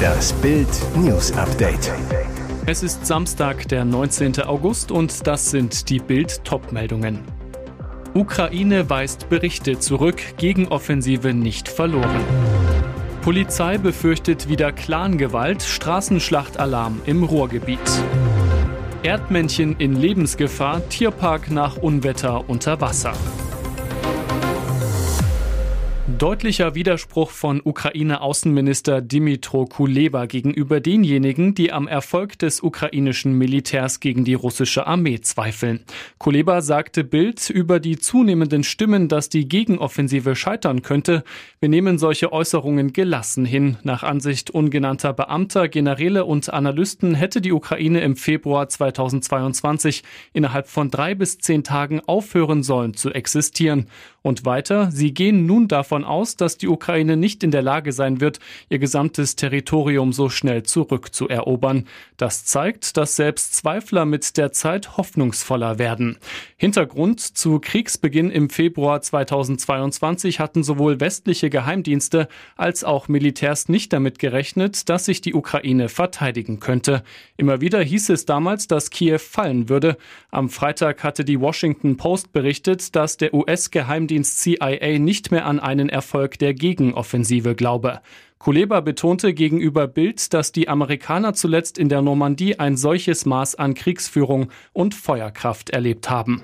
Das Bild News Update. Es ist Samstag, der 19. August und das sind die Bild Topmeldungen. Ukraine weist Berichte zurück, Gegenoffensive nicht verloren. Polizei befürchtet wieder Clangewalt, Straßenschlachtalarm im Ruhrgebiet. Erdmännchen in Lebensgefahr, Tierpark nach Unwetter unter Wasser. Deutlicher Widerspruch von Ukraine-Außenminister Dimitro Kuleba gegenüber denjenigen, die am Erfolg des ukrainischen Militärs gegen die russische Armee zweifeln. Kuleba sagte Bild über die zunehmenden Stimmen, dass die Gegenoffensive scheitern könnte. Wir nehmen solche Äußerungen gelassen hin. Nach Ansicht ungenannter Beamter, Generäle und Analysten hätte die Ukraine im Februar 2022 innerhalb von drei bis zehn Tagen aufhören sollen zu existieren. Und weiter, sie gehen nun davon aus, dass die Ukraine nicht in der Lage sein wird, ihr gesamtes Territorium so schnell zurückzuerobern. Das zeigt, dass selbst Zweifler mit der Zeit hoffnungsvoller werden. Hintergrund zu Kriegsbeginn im Februar 2022 hatten sowohl westliche Geheimdienste als auch Militärs nicht damit gerechnet, dass sich die Ukraine verteidigen könnte. Immer wieder hieß es damals, dass Kiew fallen würde. Am Freitag hatte die Washington Post berichtet, dass der US-Geheimdienst Geheimdienst CIA nicht mehr an einen Erfolg der Gegenoffensive glaube. Kuleba betonte gegenüber Bild, dass die Amerikaner zuletzt in der Normandie ein solches Maß an Kriegsführung und Feuerkraft erlebt haben.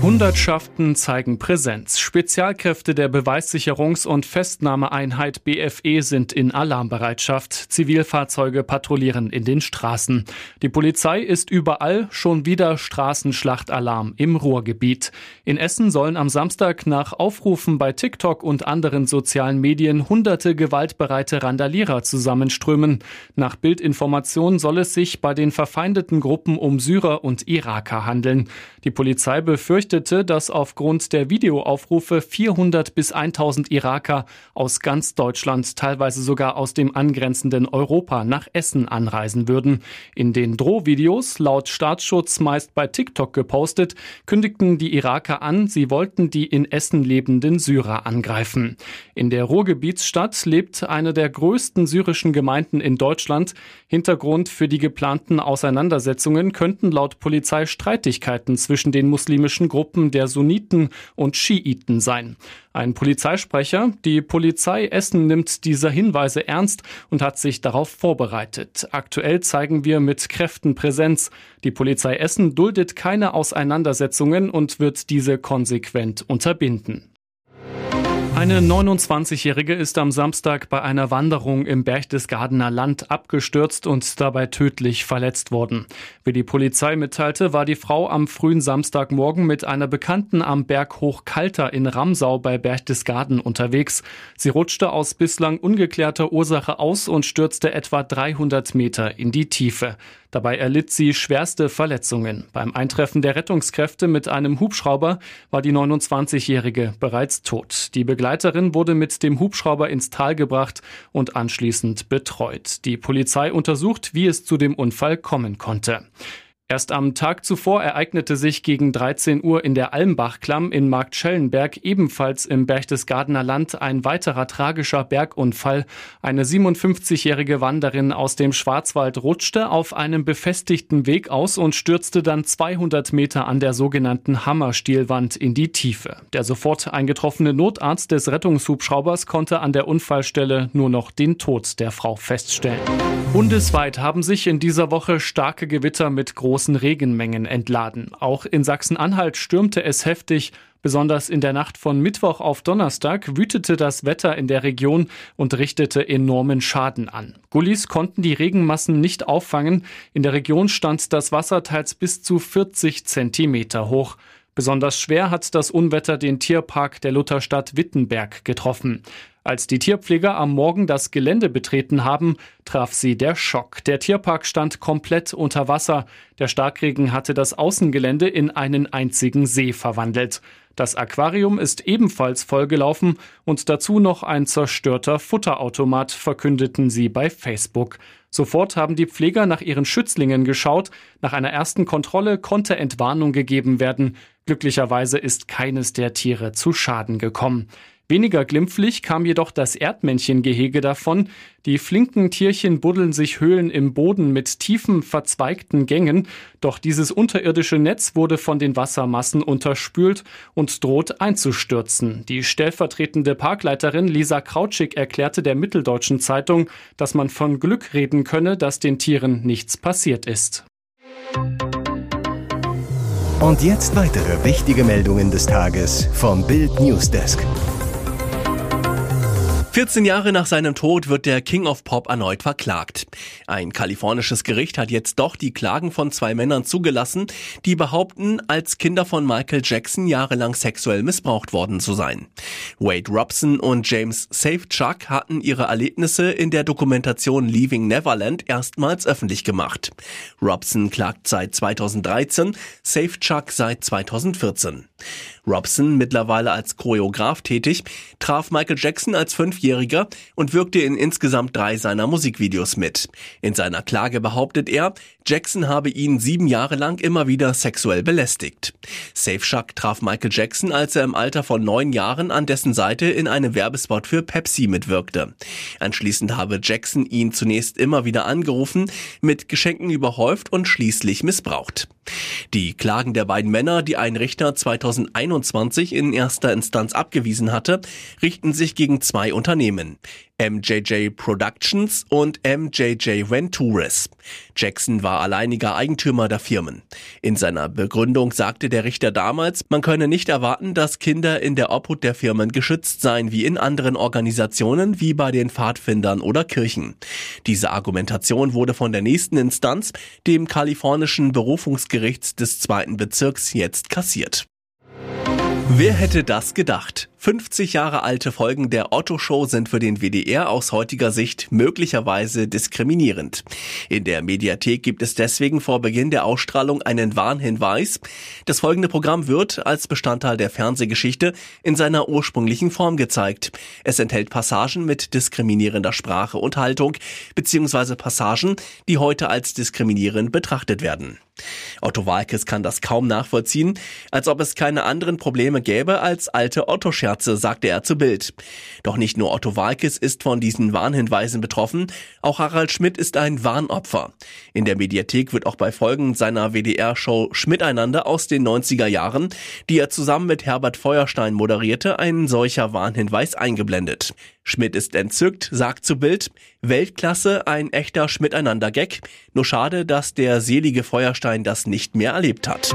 Hundertschaften zeigen Präsenz. Spezialkräfte der Beweissicherungs- und Festnahmeeinheit BFE sind in Alarmbereitschaft. Zivilfahrzeuge patrouillieren in den Straßen. Die Polizei ist überall schon wieder Straßenschlachtalarm im Ruhrgebiet. In Essen sollen am Samstag nach Aufrufen bei TikTok und anderen sozialen Medien hunderte gewaltbereite Randalierer zusammenströmen. Nach Bildinformationen soll es sich bei den verfeindeten Gruppen um Syrer und Iraker handeln. Die Polizei befürchtet, berichtete, dass aufgrund der Videoaufrufe 400 bis 1000 Iraker aus ganz Deutschland, teilweise sogar aus dem angrenzenden Europa nach Essen anreisen würden. In den Drohvideos, laut Staatsschutz meist bei TikTok gepostet, kündigten die Iraker an, sie wollten die in Essen lebenden Syrer angreifen. In der Ruhrgebietsstadt lebt eine der größten syrischen Gemeinden in Deutschland. Hintergrund für die geplanten Auseinandersetzungen könnten laut Polizei Streitigkeiten zwischen den muslimischen Gruppen der Sunniten und Schiiten sein. Ein Polizeisprecher, die Polizei Essen nimmt diese Hinweise ernst und hat sich darauf vorbereitet. Aktuell zeigen wir mit Kräften Präsenz. Die Polizei Essen duldet keine Auseinandersetzungen und wird diese konsequent unterbinden. Eine 29-Jährige ist am Samstag bei einer Wanderung im Berchtesgadener Land abgestürzt und dabei tödlich verletzt worden. Wie die Polizei mitteilte, war die Frau am frühen Samstagmorgen mit einer Bekannten am Berg Hochkalter in Ramsau bei Berchtesgaden unterwegs. Sie rutschte aus bislang ungeklärter Ursache aus und stürzte etwa 300 Meter in die Tiefe. Dabei erlitt sie schwerste Verletzungen. Beim Eintreffen der Rettungskräfte mit einem Hubschrauber war die 29-Jährige bereits tot. Die Begleiterin wurde mit dem Hubschrauber ins Tal gebracht und anschließend betreut. Die Polizei untersucht, wie es zu dem Unfall kommen konnte. Erst am Tag zuvor ereignete sich gegen 13 Uhr in der Almbachklamm in Marktschellenberg ebenfalls im Berchtesgadener Land ein weiterer tragischer Bergunfall. Eine 57-jährige Wanderin aus dem Schwarzwald rutschte auf einem befestigten Weg aus und stürzte dann 200 Meter an der sogenannten Hammerstielwand in die Tiefe. Der sofort eingetroffene Notarzt des Rettungshubschraubers konnte an der Unfallstelle nur noch den Tod der Frau feststellen. Bundesweit haben sich in dieser Woche starke Gewitter mit großen großen Regenmengen entladen. Auch in Sachsen-Anhalt stürmte es heftig. Besonders in der Nacht von Mittwoch auf Donnerstag wütete das Wetter in der Region und richtete enormen Schaden an. Gullis konnten die Regenmassen nicht auffangen. In der Region stand das Wasser teils bis zu 40 Zentimeter hoch. Besonders schwer hat das Unwetter den Tierpark der Lutherstadt Wittenberg getroffen. Als die Tierpfleger am Morgen das Gelände betreten haben, traf sie der Schock. Der Tierpark stand komplett unter Wasser. Der Starkregen hatte das Außengelände in einen einzigen See verwandelt. Das Aquarium ist ebenfalls vollgelaufen und dazu noch ein zerstörter Futterautomat, verkündeten sie bei Facebook. Sofort haben die Pfleger nach ihren Schützlingen geschaut. Nach einer ersten Kontrolle konnte Entwarnung gegeben werden. Glücklicherweise ist keines der Tiere zu Schaden gekommen. Weniger glimpflich kam jedoch das Erdmännchengehege davon. Die flinken Tierchen buddeln sich Höhlen im Boden mit tiefen, verzweigten Gängen. Doch dieses unterirdische Netz wurde von den Wassermassen unterspült und droht einzustürzen. Die stellvertretende Parkleiterin Lisa Krautschik erklärte der Mitteldeutschen Zeitung, dass man von Glück reden könne, dass den Tieren nichts passiert ist. Und jetzt weitere wichtige Meldungen des Tages vom Bild Newsdesk. 14 Jahre nach seinem Tod wird der King of Pop erneut verklagt. Ein kalifornisches Gericht hat jetzt doch die Klagen von zwei Männern zugelassen, die behaupten, als Kinder von Michael Jackson jahrelang sexuell missbraucht worden zu sein. Wade Robson und James Safechuck hatten ihre Erlebnisse in der Dokumentation Leaving Neverland erstmals öffentlich gemacht. Robson klagt seit 2013, Safechuck seit 2014. Robson, mittlerweile als Choreograf tätig, traf Michael Jackson als Fünfjähriger und wirkte in insgesamt drei seiner Musikvideos mit. In seiner Klage behauptet er, Jackson habe ihn sieben Jahre lang immer wieder sexuell belästigt. Safe Shuck traf Michael Jackson, als er im Alter von neun Jahren an dessen Seite in einem Werbespot für Pepsi mitwirkte. Anschließend habe Jackson ihn zunächst immer wieder angerufen, mit Geschenken überhäuft und schließlich missbraucht. Die Klagen der beiden Männer, die ein Richter 2021 in erster Instanz abgewiesen hatte, richten sich gegen zwei Unternehmen. MJJ Productions und MJJ Ventures. Jackson war alleiniger Eigentümer der Firmen. In seiner Begründung sagte der Richter damals, man könne nicht erwarten, dass Kinder in der Obhut der Firmen geschützt seien wie in anderen Organisationen wie bei den Pfadfindern oder Kirchen. Diese Argumentation wurde von der nächsten Instanz, dem kalifornischen Berufungsgericht des zweiten Bezirks, jetzt kassiert. Wer hätte das gedacht? 50 Jahre alte Folgen der Otto-Show sind für den WDR aus heutiger Sicht möglicherweise diskriminierend. In der Mediathek gibt es deswegen vor Beginn der Ausstrahlung einen Warnhinweis. Das folgende Programm wird als Bestandteil der Fernsehgeschichte in seiner ursprünglichen Form gezeigt. Es enthält Passagen mit diskriminierender Sprache und Haltung, beziehungsweise Passagen, die heute als diskriminierend betrachtet werden. Otto Walkes kann das kaum nachvollziehen, als ob es keine anderen Probleme gäbe als alte Otto-Scherze, sagte er zu Bild. Doch nicht nur Otto Walkes ist von diesen Warnhinweisen betroffen, auch Harald Schmidt ist ein Warnopfer. In der Mediathek wird auch bei Folgen seiner WDR-Show Schmiteinander aus den 90er Jahren, die er zusammen mit Herbert Feuerstein moderierte, ein solcher Warnhinweis eingeblendet. Schmidt ist entzückt, sagt zu Bild, Weltklasse, ein echter Schmiteinander-Gag. Nur schade, dass der selige Feuerstein das nicht mehr erlebt hat.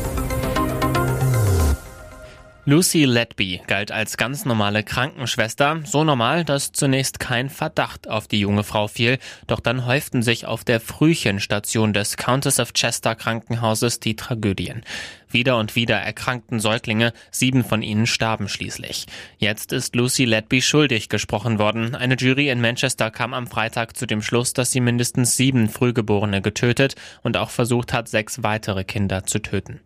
Lucy Letby galt als ganz normale Krankenschwester, so normal, dass zunächst kein Verdacht auf die junge Frau fiel, doch dann häuften sich auf der Frühchenstation des Countess of Chester Krankenhauses die Tragödien. Wieder und wieder erkrankten Säuglinge, sieben von ihnen starben schließlich. Jetzt ist Lucy Letby schuldig gesprochen worden. Eine Jury in Manchester kam am Freitag zu dem Schluss, dass sie mindestens sieben Frühgeborene getötet und auch versucht hat, sechs weitere Kinder zu töten.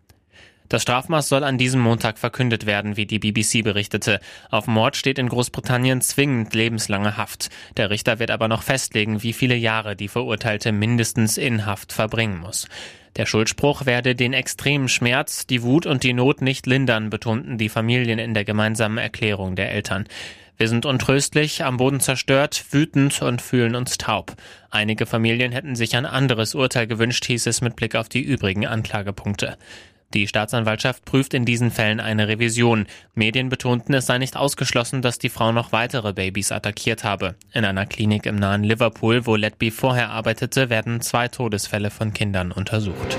Das Strafmaß soll an diesem Montag verkündet werden, wie die BBC berichtete. Auf Mord steht in Großbritannien zwingend lebenslange Haft. Der Richter wird aber noch festlegen, wie viele Jahre die Verurteilte mindestens in Haft verbringen muss. Der Schuldspruch werde den extremen Schmerz, die Wut und die Not nicht lindern, betonten die Familien in der gemeinsamen Erklärung der Eltern. Wir sind untröstlich, am Boden zerstört, wütend und fühlen uns taub. Einige Familien hätten sich ein anderes Urteil gewünscht, hieß es mit Blick auf die übrigen Anklagepunkte. Die Staatsanwaltschaft prüft in diesen Fällen eine Revision. Medien betonten, es sei nicht ausgeschlossen, dass die Frau noch weitere Babys attackiert habe. In einer Klinik im nahen Liverpool, wo Letby vorher arbeitete, werden zwei Todesfälle von Kindern untersucht.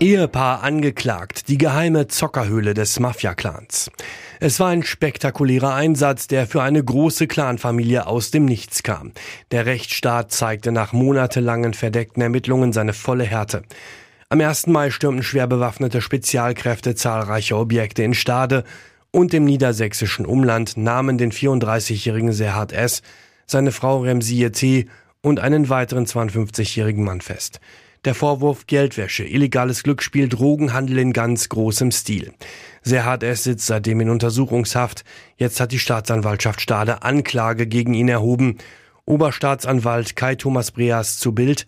Ehepaar angeklagt, die geheime Zockerhöhle des Mafia-Clans. Es war ein spektakulärer Einsatz, der für eine große Clanfamilie aus dem Nichts kam. Der Rechtsstaat zeigte nach monatelangen verdeckten Ermittlungen seine volle Härte. Am 1. Mai stürmten schwer bewaffnete Spezialkräfte zahlreiche Objekte in Stade und im niedersächsischen Umland nahmen den 34-jährigen Serhard S., seine Frau Remsie T. und einen weiteren 52-jährigen Mann fest. Der Vorwurf Geldwäsche, illegales Glücksspiel, Drogenhandel in ganz großem Stil. Serhard S. sitzt seitdem in Untersuchungshaft. Jetzt hat die Staatsanwaltschaft Stade Anklage gegen ihn erhoben. Oberstaatsanwalt Kai Thomas Breas zu Bild.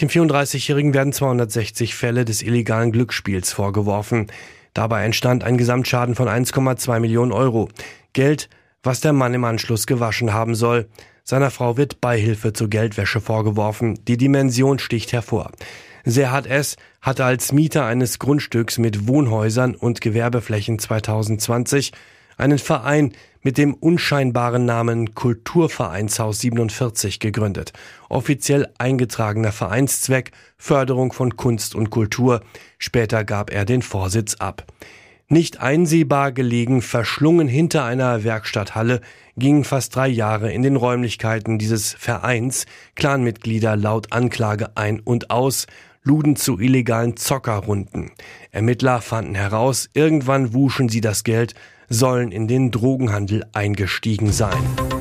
Dem 34-Jährigen werden 260 Fälle des illegalen Glücksspiels vorgeworfen. Dabei entstand ein Gesamtschaden von 1,2 Millionen Euro. Geld, was der Mann im Anschluss gewaschen haben soll. Seiner Frau wird Beihilfe zur Geldwäsche vorgeworfen. Die Dimension sticht hervor. Serhat S. hatte als Mieter eines Grundstücks mit Wohnhäusern und Gewerbeflächen 2020 einen Verein mit dem unscheinbaren Namen Kulturvereinshaus 47 gegründet. Offiziell eingetragener Vereinszweck Förderung von Kunst und Kultur. Später gab er den Vorsitz ab. Nicht einsehbar gelegen, verschlungen hinter einer Werkstatthalle, gingen fast drei Jahre in den Räumlichkeiten dieses Vereins Clanmitglieder laut Anklage ein und aus, luden zu illegalen Zockerrunden. Ermittler fanden heraus, irgendwann wuschen sie das Geld, sollen in den Drogenhandel eingestiegen sein.